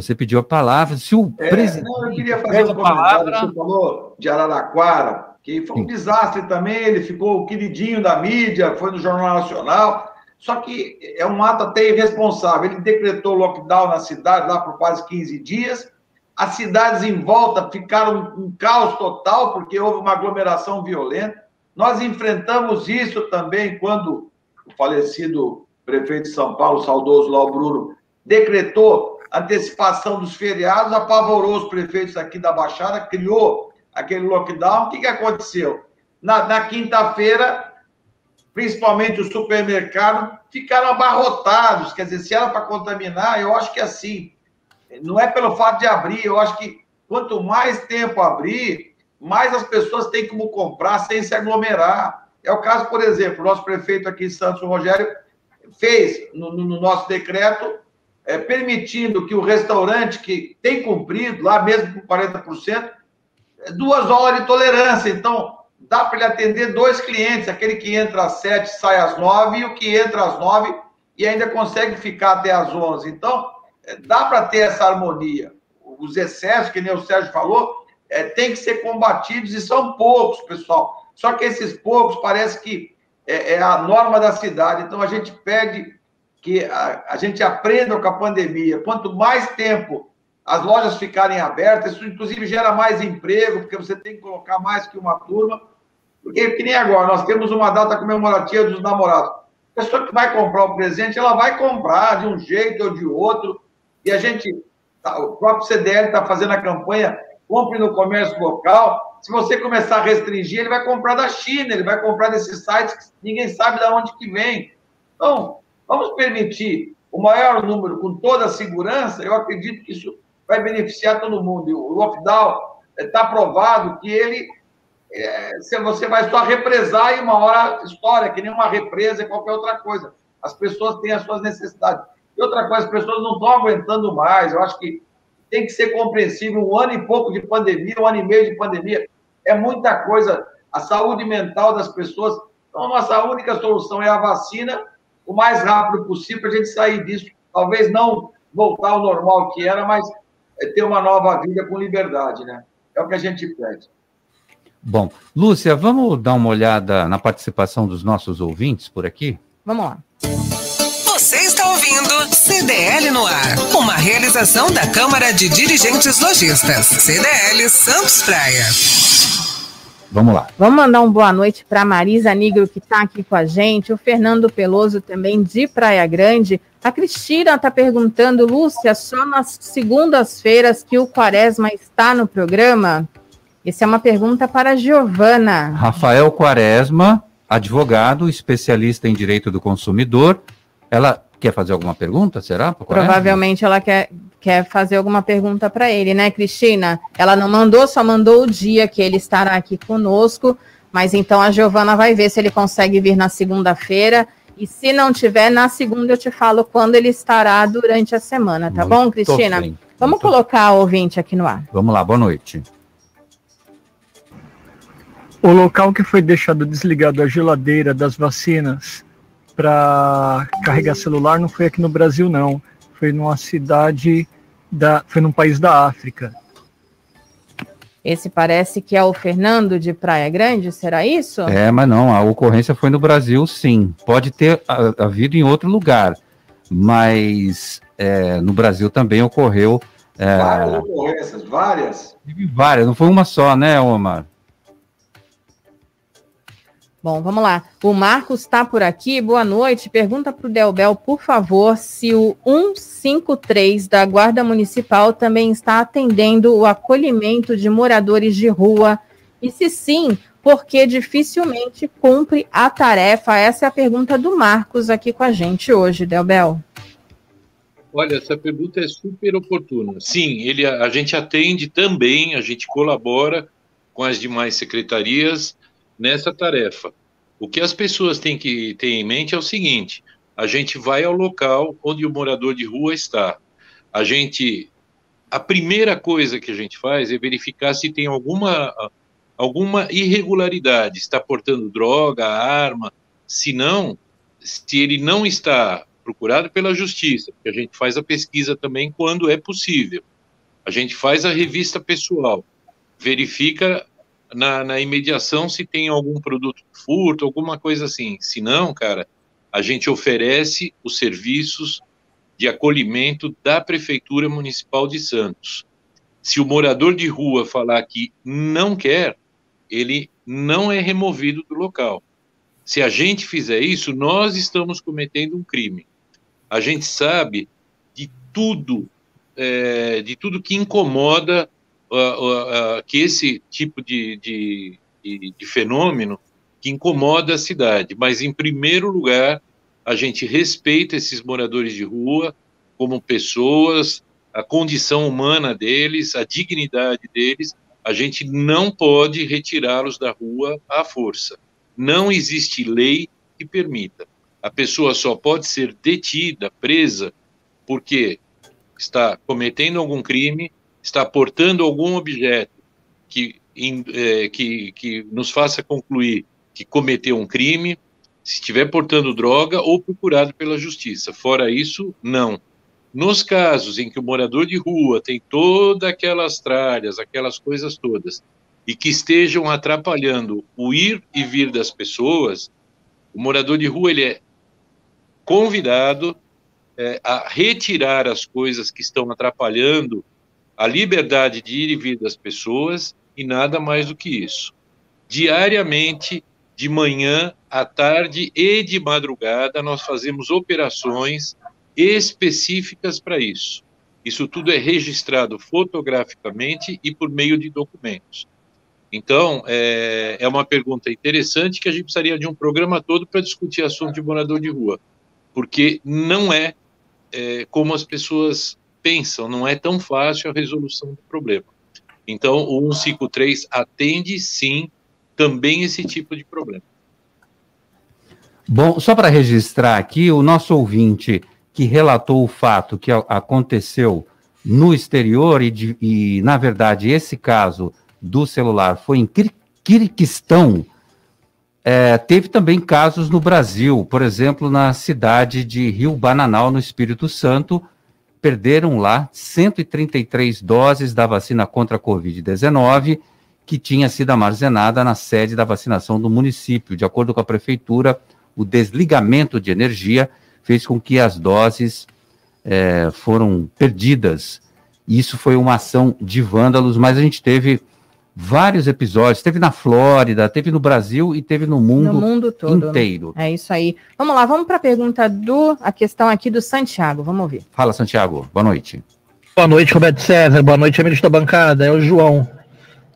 você pediu a palavra. Se o É, presidente. não, eu queria fazer um a comentário. palavra. Você falou de Araraquara, que foi um Sim. desastre também. Ele ficou o queridinho da mídia, foi no Jornal Nacional. Só que é um ato até irresponsável. Ele decretou lockdown na cidade lá por quase 15 dias. As cidades em volta ficaram um caos total, porque houve uma aglomeração violenta. Nós enfrentamos isso também quando o falecido prefeito de São Paulo, saudoso Lau Bruno, decretou antecipação dos feriados, apavorou os prefeitos aqui da Baixada, criou aquele lockdown. O que, que aconteceu? Na, na quinta-feira, principalmente o supermercado, ficaram abarrotados. Quer dizer, se era para contaminar, eu acho que assim, não é pelo fato de abrir, eu acho que quanto mais tempo abrir, mais as pessoas têm como comprar sem se aglomerar. É o caso, por exemplo, o nosso prefeito aqui em Santos, o Rogério, fez no, no nosso decreto, é, permitindo que o restaurante que tem cumprido, lá mesmo com 40%, é, duas horas de tolerância. Então, dá para ele atender dois clientes, aquele que entra às sete sai às nove e o que entra às nove e ainda consegue ficar até às onze. Então, é, dá para ter essa harmonia. Os excessos, que nem o Sérgio falou, é, tem que ser combatidos e são poucos, pessoal. Só que esses poucos parece que é, é a norma da cidade. Então, a gente pede que a, a gente aprenda com a pandemia. Quanto mais tempo as lojas ficarem abertas, isso inclusive gera mais emprego, porque você tem que colocar mais que uma turma. Porque, que nem agora, nós temos uma data comemorativa dos namorados. A pessoa que vai comprar o presente, ela vai comprar de um jeito ou de outro. E a gente, tá, o próprio CDL está fazendo a campanha compre no comércio local. Se você começar a restringir, ele vai comprar da China, ele vai comprar desses sites que ninguém sabe de onde que vem. Então, vamos permitir o maior número com toda a segurança, eu acredito que isso vai beneficiar todo mundo. E o lockdown está eh, provado que ele é, você vai só represar e uma hora história, que nem uma represa e qualquer outra coisa. As pessoas têm as suas necessidades. E outra coisa, as pessoas não estão aguentando mais. Eu acho que tem que ser compreensível. Um ano e pouco de pandemia, um ano e meio de pandemia, é muita coisa. A saúde mental das pessoas. Então, a nossa única solução é a vacina, o mais rápido possível, para a gente sair disso. Talvez não voltar ao normal que era, mas é ter uma nova vida com liberdade, né? É o que a gente pede. Bom, Lúcia, vamos dar uma olhada na participação dos nossos ouvintes por aqui? Vamos lá. Você está ouvindo CDL no ar, uma realização da Câmara de Dirigentes Lojistas, CDL Santos Praia. Vamos lá. Vamos mandar uma boa noite para Marisa Nigro, que está aqui com a gente, o Fernando Peloso também de Praia Grande. A Cristina está perguntando, Lúcia, só nas segundas-feiras que o Quaresma está no programa? Essa é uma pergunta para a Giovana. Rafael Quaresma, advogado, especialista em direito do consumidor. Ela quer fazer alguma pergunta, será? Provavelmente ela quer, quer fazer alguma pergunta para ele, né, Cristina? Ela não mandou, só mandou o dia que ele estará aqui conosco. Mas então a Giovana vai ver se ele consegue vir na segunda-feira. E se não tiver, na segunda eu te falo quando ele estará durante a semana, tá Muito bom, Cristina? Bem. Vamos Muito colocar o ouvinte aqui no ar. Vamos lá, boa noite. O local que foi deixado desligado a geladeira das vacinas para carregar celular não foi aqui no Brasil, não. Foi numa cidade da, foi num país da África. Esse parece que é o Fernando de Praia Grande, será isso? É, mas não, a ocorrência foi no Brasil, sim. Pode ter havido em outro lugar, mas é, no Brasil também ocorreu. É, várias ocorrências, várias? Várias, não foi uma só, né, Omar? Bom, vamos lá. O Marcos está por aqui. Boa noite. Pergunta para o Delbel, por favor, se o 153 da Guarda Municipal também está atendendo o acolhimento de moradores de rua. E se sim, porque dificilmente cumpre a tarefa? Essa é a pergunta do Marcos aqui com a gente hoje, Delbel. Olha, essa pergunta é super oportuna. Sim, ele, a gente atende também, a gente colabora com as demais secretarias nessa tarefa. O que as pessoas têm que ter em mente é o seguinte: a gente vai ao local onde o morador de rua está. A gente a primeira coisa que a gente faz é verificar se tem alguma alguma irregularidade, está portando droga, arma, se não, se ele não está procurado pela justiça, porque a gente faz a pesquisa também quando é possível. A gente faz a revista pessoal, verifica na, na imediação se tem algum produto furto, alguma coisa assim. Se não, cara, a gente oferece os serviços de acolhimento da Prefeitura Municipal de Santos. Se o morador de rua falar que não quer, ele não é removido do local. Se a gente fizer isso, nós estamos cometendo um crime. A gente sabe de tudo, é, de tudo que incomoda uh, uh, que esse tipo de, de, de, de, fenômeno, que incomoda a cidade. Mas, em primeiro lugar, a gente respeita esses moradores de rua como pessoas, a condição humana deles, a dignidade deles. A gente não pode retirá-los da rua à força. Não existe lei que permita. A pessoa só pode ser detida, presa, porque está cometendo algum crime, está portando algum objeto que, é, que, que nos faça concluir que cometeu um crime, se estiver portando droga ou procurado pela justiça. Fora isso, não. Nos casos em que o morador de rua tem todas aquelas tralhas, aquelas coisas todas, e que estejam atrapalhando o ir e vir das pessoas, o morador de rua ele é convidado é, a retirar as coisas que estão atrapalhando a liberdade de ir e vir das pessoas e nada mais do que isso. Diariamente, de manhã, à tarde e de madrugada, nós fazemos operações específicas para isso. Isso tudo é registrado fotograficamente e por meio de documentos. Então, é, é uma pergunta interessante que a gente precisaria de um programa todo para discutir assunto de morador de rua, porque não é, é como as pessoas pensam, não é tão fácil a resolução do problema. Então, o 153 atende, sim, também esse tipo de problema. Bom, só para registrar aqui, o nosso ouvinte que relatou o fato que aconteceu no exterior e, de, e na verdade, esse caso do celular foi em Kirguistão, é, teve também casos no Brasil, por exemplo, na cidade de Rio Bananal, no Espírito Santo, perderam lá 133 doses da vacina contra a Covid-19, que tinha sido armazenada na sede da vacinação do município. De acordo com a prefeitura, o desligamento de energia fez com que as doses é, foram perdidas. Isso foi uma ação de vândalos, mas a gente teve vários episódios. Teve na Flórida, teve no Brasil e teve no mundo, no mundo todo, né? inteiro. É isso aí. Vamos lá, vamos para a pergunta do a questão aqui do Santiago. Vamos ouvir. Fala, Santiago. Boa noite. Boa noite, Roberto César. Boa noite, amigos da bancada. É o João.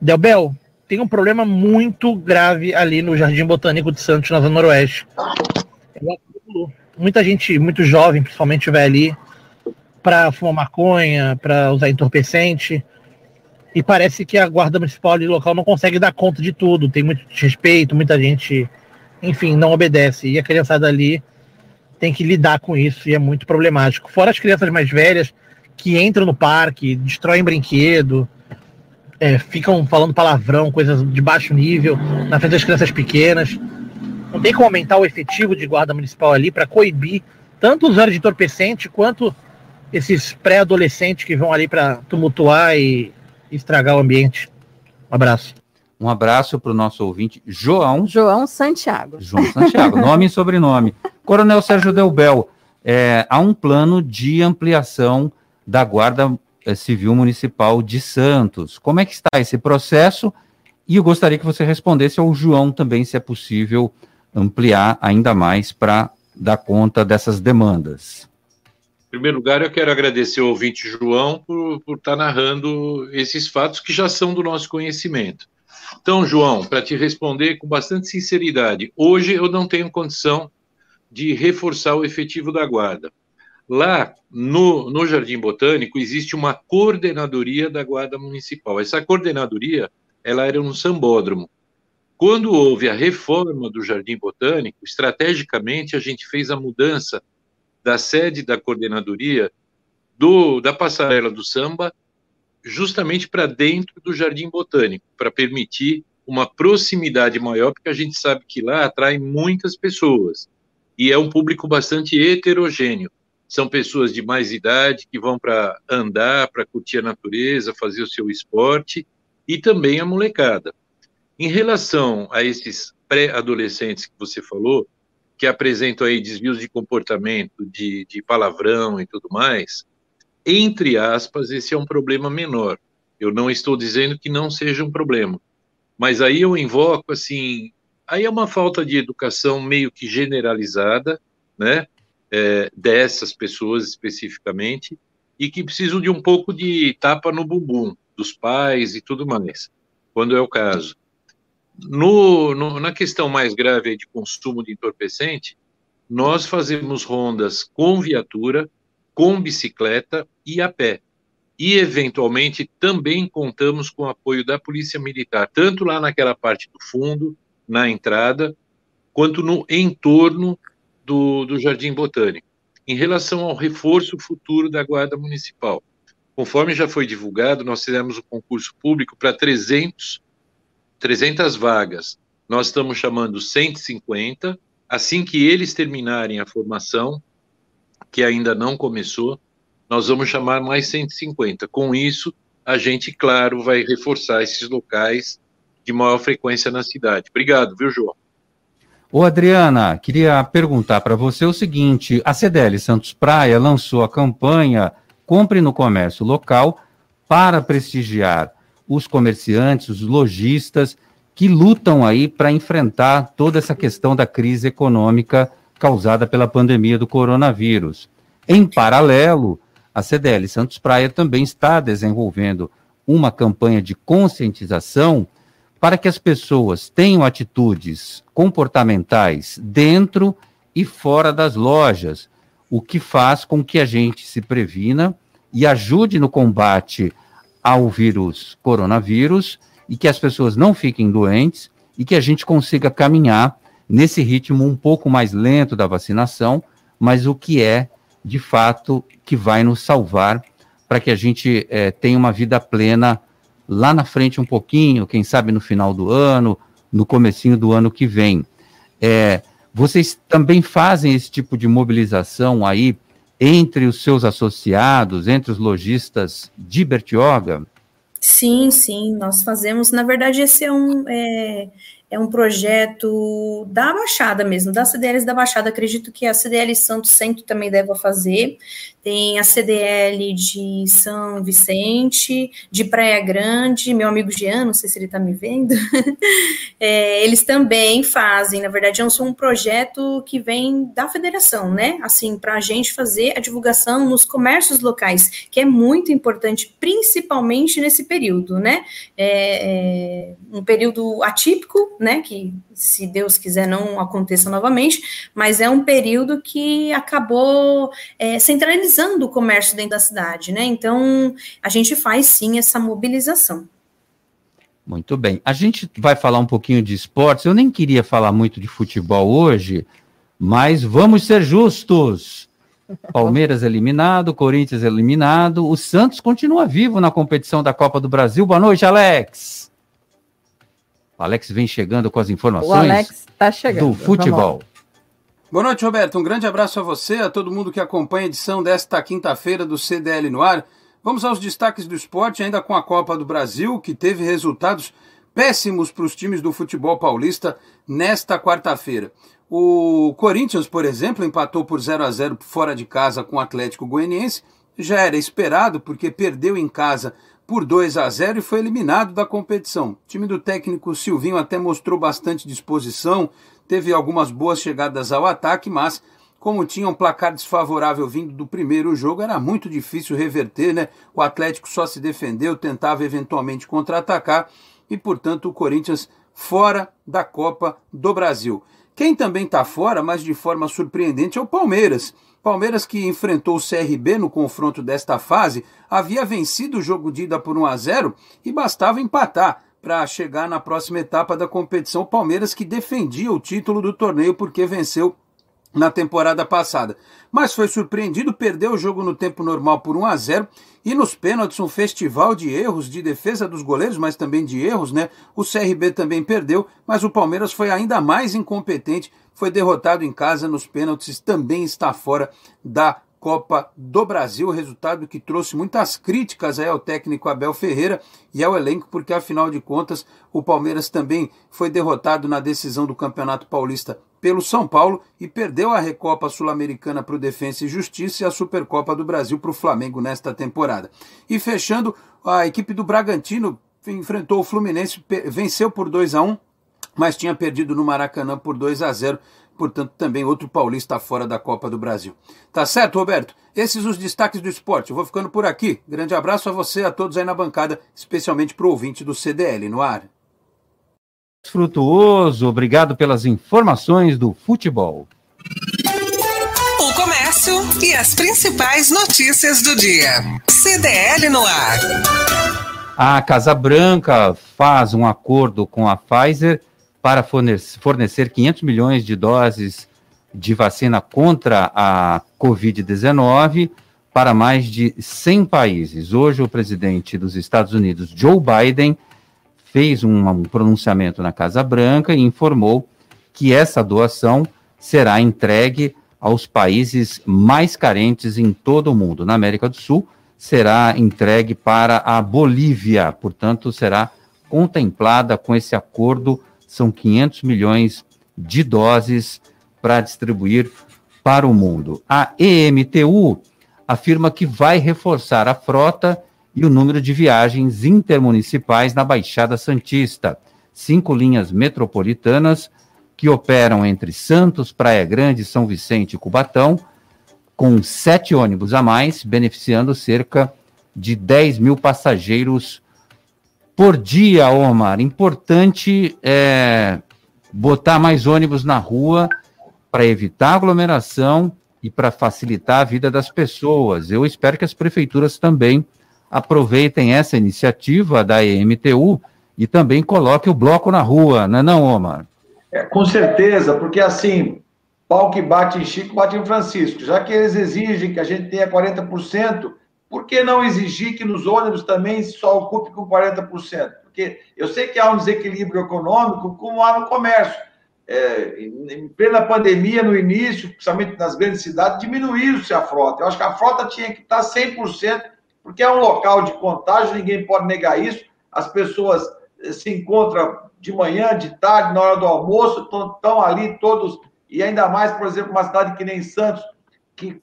Delbel, tem um problema muito grave ali no Jardim Botânico de Santos, na Zona Noroeste. Muita gente, muito jovem, principalmente, vai ali para fumar maconha, para usar entorpecente e parece que a guarda municipal ali local não consegue dar conta de tudo, tem muito respeito, muita gente, enfim, não obedece. E a criançada ali tem que lidar com isso e é muito problemático. Fora as crianças mais velhas que entram no parque, destroem brinquedo, é, ficam falando palavrão, coisas de baixo nível, na frente das crianças pequenas. Não tem como aumentar o efetivo de guarda municipal ali para coibir tanto os usuários de entorpecente quanto esses pré-adolescentes que vão ali para tumultuar e estragar o ambiente. Um abraço. Um abraço para o nosso ouvinte, João. João Santiago. João Santiago, *laughs* nome e sobrenome. Coronel Sérgio Delbel, é, há um plano de ampliação da Guarda é, Civil Municipal de Santos. Como é que está esse processo? E eu gostaria que você respondesse ao João também, se é possível ampliar ainda mais para dar conta dessas demandas. Em primeiro lugar, eu quero agradecer ao ouvinte João por, por estar narrando esses fatos que já são do nosso conhecimento. Então, João, para te responder com bastante sinceridade, hoje eu não tenho condição de reforçar o efetivo da guarda. Lá no, no Jardim Botânico existe uma coordenadoria da Guarda Municipal. Essa coordenadoria ela era um sambódromo. Quando houve a reforma do Jardim Botânico, estrategicamente a gente fez a mudança da sede da coordenadoria do, da passarela do samba justamente para dentro do Jardim Botânico, para permitir uma proximidade maior, porque a gente sabe que lá atrai muitas pessoas e é um público bastante heterogêneo. São pessoas de mais idade que vão para andar, para curtir a natureza, fazer o seu esporte e também a molecada. Em relação a esses pré-adolescentes que você falou, que apresentam aí desvios de comportamento, de, de palavrão e tudo mais, entre aspas, esse é um problema menor. Eu não estou dizendo que não seja um problema, mas aí eu invoco assim, aí é uma falta de educação meio que generalizada, né, é, dessas pessoas especificamente, e que precisam de um pouco de tapa no bumbum dos pais e tudo mais, quando é o caso. No, no, na questão mais grave de consumo de entorpecente, nós fazemos rondas com viatura, com bicicleta e a pé. E, eventualmente, também contamos com o apoio da Polícia Militar, tanto lá naquela parte do fundo, na entrada, quanto no entorno do, do Jardim Botânico. Em relação ao reforço futuro da Guarda Municipal, conforme já foi divulgado, nós fizemos um concurso público para 300, 300 vagas. Nós estamos chamando 150. Assim que eles terminarem a formação, que ainda não começou, nós vamos chamar mais 150. Com isso, a gente, claro, vai reforçar esses locais de maior frequência na cidade. Obrigado, viu, João? Ô Adriana, queria perguntar para você o seguinte: a CDL Santos Praia lançou a campanha Compre no Comércio Local para prestigiar os comerciantes, os lojistas que lutam aí para enfrentar toda essa questão da crise econômica causada pela pandemia do coronavírus. Em paralelo, a CDL Santos Praia também está desenvolvendo uma campanha de conscientização para que as pessoas tenham atitudes comportamentais dentro e fora das lojas, o que faz com que a gente se previna e ajude no combate ao vírus coronavírus e que as pessoas não fiquem doentes e que a gente consiga caminhar nesse ritmo um pouco mais lento da vacinação, mas o que é de fato que vai nos salvar para que a gente é, tenha uma vida plena lá na frente um pouquinho, quem sabe no final do ano, no comecinho do ano que vem. É, vocês também fazem esse tipo de mobilização aí entre os seus associados, entre os lojistas de Bertioga? Sim, sim, nós fazemos. Na verdade, esse é um, é, é um projeto da Baixada mesmo, da CDLs da Baixada. Acredito que a CDL Santo Centro também deva fazer tem a CDL de São Vicente, de Praia Grande, meu amigo Jean, não sei se ele está me vendo, *laughs* é, eles também fazem, na verdade, é um projeto que vem da federação, né? Assim, para a gente fazer a divulgação nos comércios locais, que é muito importante, principalmente nesse período, né? É, é um período atípico, né? Que se Deus quiser não aconteça novamente, mas é um período que acabou é, centralizando o comércio dentro da cidade, né? Então a gente faz sim essa mobilização. Muito bem. A gente vai falar um pouquinho de esportes. Eu nem queria falar muito de futebol hoje, mas vamos ser justos. Palmeiras eliminado, Corinthians eliminado, o Santos continua vivo na competição da Copa do Brasil. Boa noite, Alex. O Alex vem chegando com as informações. O Alex está chegando. Do futebol. Boa noite, Roberto. Um grande abraço a você, a todo mundo que acompanha a edição desta quinta-feira do CDL no ar. Vamos aos destaques do esporte, ainda com a Copa do Brasil, que teve resultados péssimos para os times do futebol paulista nesta quarta-feira. O Corinthians, por exemplo, empatou por 0 a 0 fora de casa com o Atlético Goianiense. Já era esperado, porque perdeu em casa por 2 a 0 e foi eliminado da competição. O time do técnico Silvinho até mostrou bastante disposição, teve algumas boas chegadas ao ataque, mas como tinha um placar desfavorável vindo do primeiro jogo, era muito difícil reverter, né? O Atlético só se defendeu, tentava eventualmente contra-atacar e, portanto, o Corinthians fora da Copa do Brasil. Quem também está fora, mas de forma surpreendente, é o Palmeiras Palmeiras, que enfrentou o CRB no confronto desta fase, havia vencido o jogo de ida por 1 a 0 e bastava empatar para chegar na próxima etapa da competição. Palmeiras que defendia o título do torneio porque venceu na temporada passada. Mas foi surpreendido, perdeu o jogo no tempo normal por 1 a 0 e nos pênaltis um festival de erros de defesa dos goleiros, mas também de erros, né? O CRB também perdeu, mas o Palmeiras foi ainda mais incompetente, foi derrotado em casa nos pênaltis, também está fora da Copa do Brasil, resultado que trouxe muitas críticas ao técnico Abel Ferreira e ao elenco, porque afinal de contas o Palmeiras também foi derrotado na decisão do Campeonato Paulista pelo São Paulo e perdeu a Recopa Sul-Americana para o Defensa e Justiça e a Supercopa do Brasil para o Flamengo nesta temporada. E fechando, a equipe do Bragantino enfrentou o Fluminense, venceu por 2 a 1 mas tinha perdido no Maracanã por 2 a 0 portanto também outro paulista fora da Copa do Brasil. Tá certo, Roberto? Esses os destaques do esporte. Eu vou ficando por aqui. Grande abraço a você, a todos aí na bancada, especialmente para o ouvinte do CDL no ar. Frutuoso, obrigado pelas informações do futebol. O comércio e as principais notícias do dia. CDL no ar. A Casa Branca faz um acordo com a Pfizer para fornecer 500 milhões de doses de vacina contra a Covid-19 para mais de 100 países. Hoje, o presidente dos Estados Unidos, Joe Biden, fez um, pronunciamento na Casa Branca e informou que essa doação será entregue aos países mais carentes em todo o mundo. Na América do Sul, será entregue para a Bolívia, portanto, será contemplada com esse acordo. São 500 milhões de doses para distribuir para o mundo. A EMTU afirma que vai reforçar a frota e o número de viagens intermunicipais na Baixada Santista. Cinco linhas metropolitanas que operam entre Santos, Praia Grande, São Vicente e Cubatão, com sete ônibus a mais, beneficiando cerca de 10 mil passageiros por dia, Omar. Importante é, botar mais ônibus na rua para evitar aglomeração e para facilitar a vida das pessoas. Eu espero que as prefeituras também aproveitem essa iniciativa da EMTU e também coloquem o bloco na rua, não é não, Omar? É, com certeza, porque assim, pau que bate em Chico, bate em Francisco. Já que eles exigem que a gente tenha 40%, por que não exigir que nos ônibus também só ocupe com 40%? Porque eu sei que há um desequilíbrio econômico, como há no comércio é, em plena pandemia, no início, principalmente nas grandes cidades, diminuiu-se a frota. Eu acho que a frota tinha que estar 100%, porque é um local de contágio, ninguém pode negar isso. As pessoas eh, se encontram de manhã, de tarde, na hora do almoço, estão ali todos, e ainda mais, por exemplo, uma cidade que nem Santos, que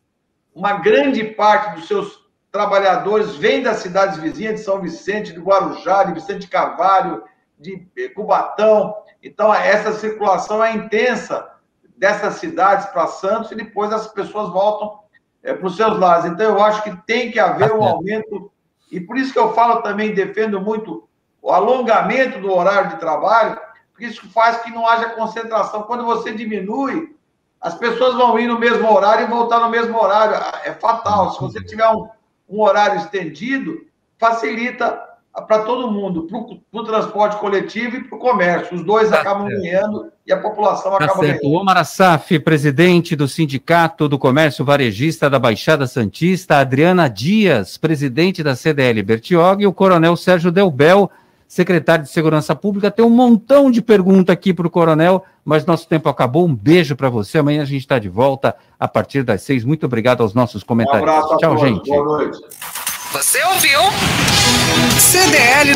uma grande parte dos seus trabalhadores vem das cidades vizinhas, de São Vicente, de Guarujá, de Vicente Carvalho, de eh, Cubatão, então, essa circulação é intensa dessas cidades para Santos e depois as pessoas voltam é, para os seus lares. Então, eu acho que tem que haver um aumento, e por isso que eu falo também, defendo muito o alongamento do horário de trabalho, porque isso faz que não haja concentração. Quando você diminui, as pessoas vão ir no mesmo horário e voltar no mesmo horário. É fatal. Se você tiver um, um horário estendido, facilita para todo mundo, para o transporte coletivo e para o comércio. Os dois tá acabam certo. ganhando e a população tá acaba certo. ganhando. O Omar Assaf, presidente do Sindicato do Comércio Varejista da Baixada Santista, Adriana Dias, presidente da CDL Bertiog, e o coronel Sérgio Delbel, secretário de Segurança Pública. Tem um montão de perguntas aqui para o coronel, mas nosso tempo acabou. Um beijo para você. Amanhã a gente está de volta a partir das seis. Muito obrigado aos nossos comentários. Um abraço Tchau, gente. Boa noite. Você ouviu? CDL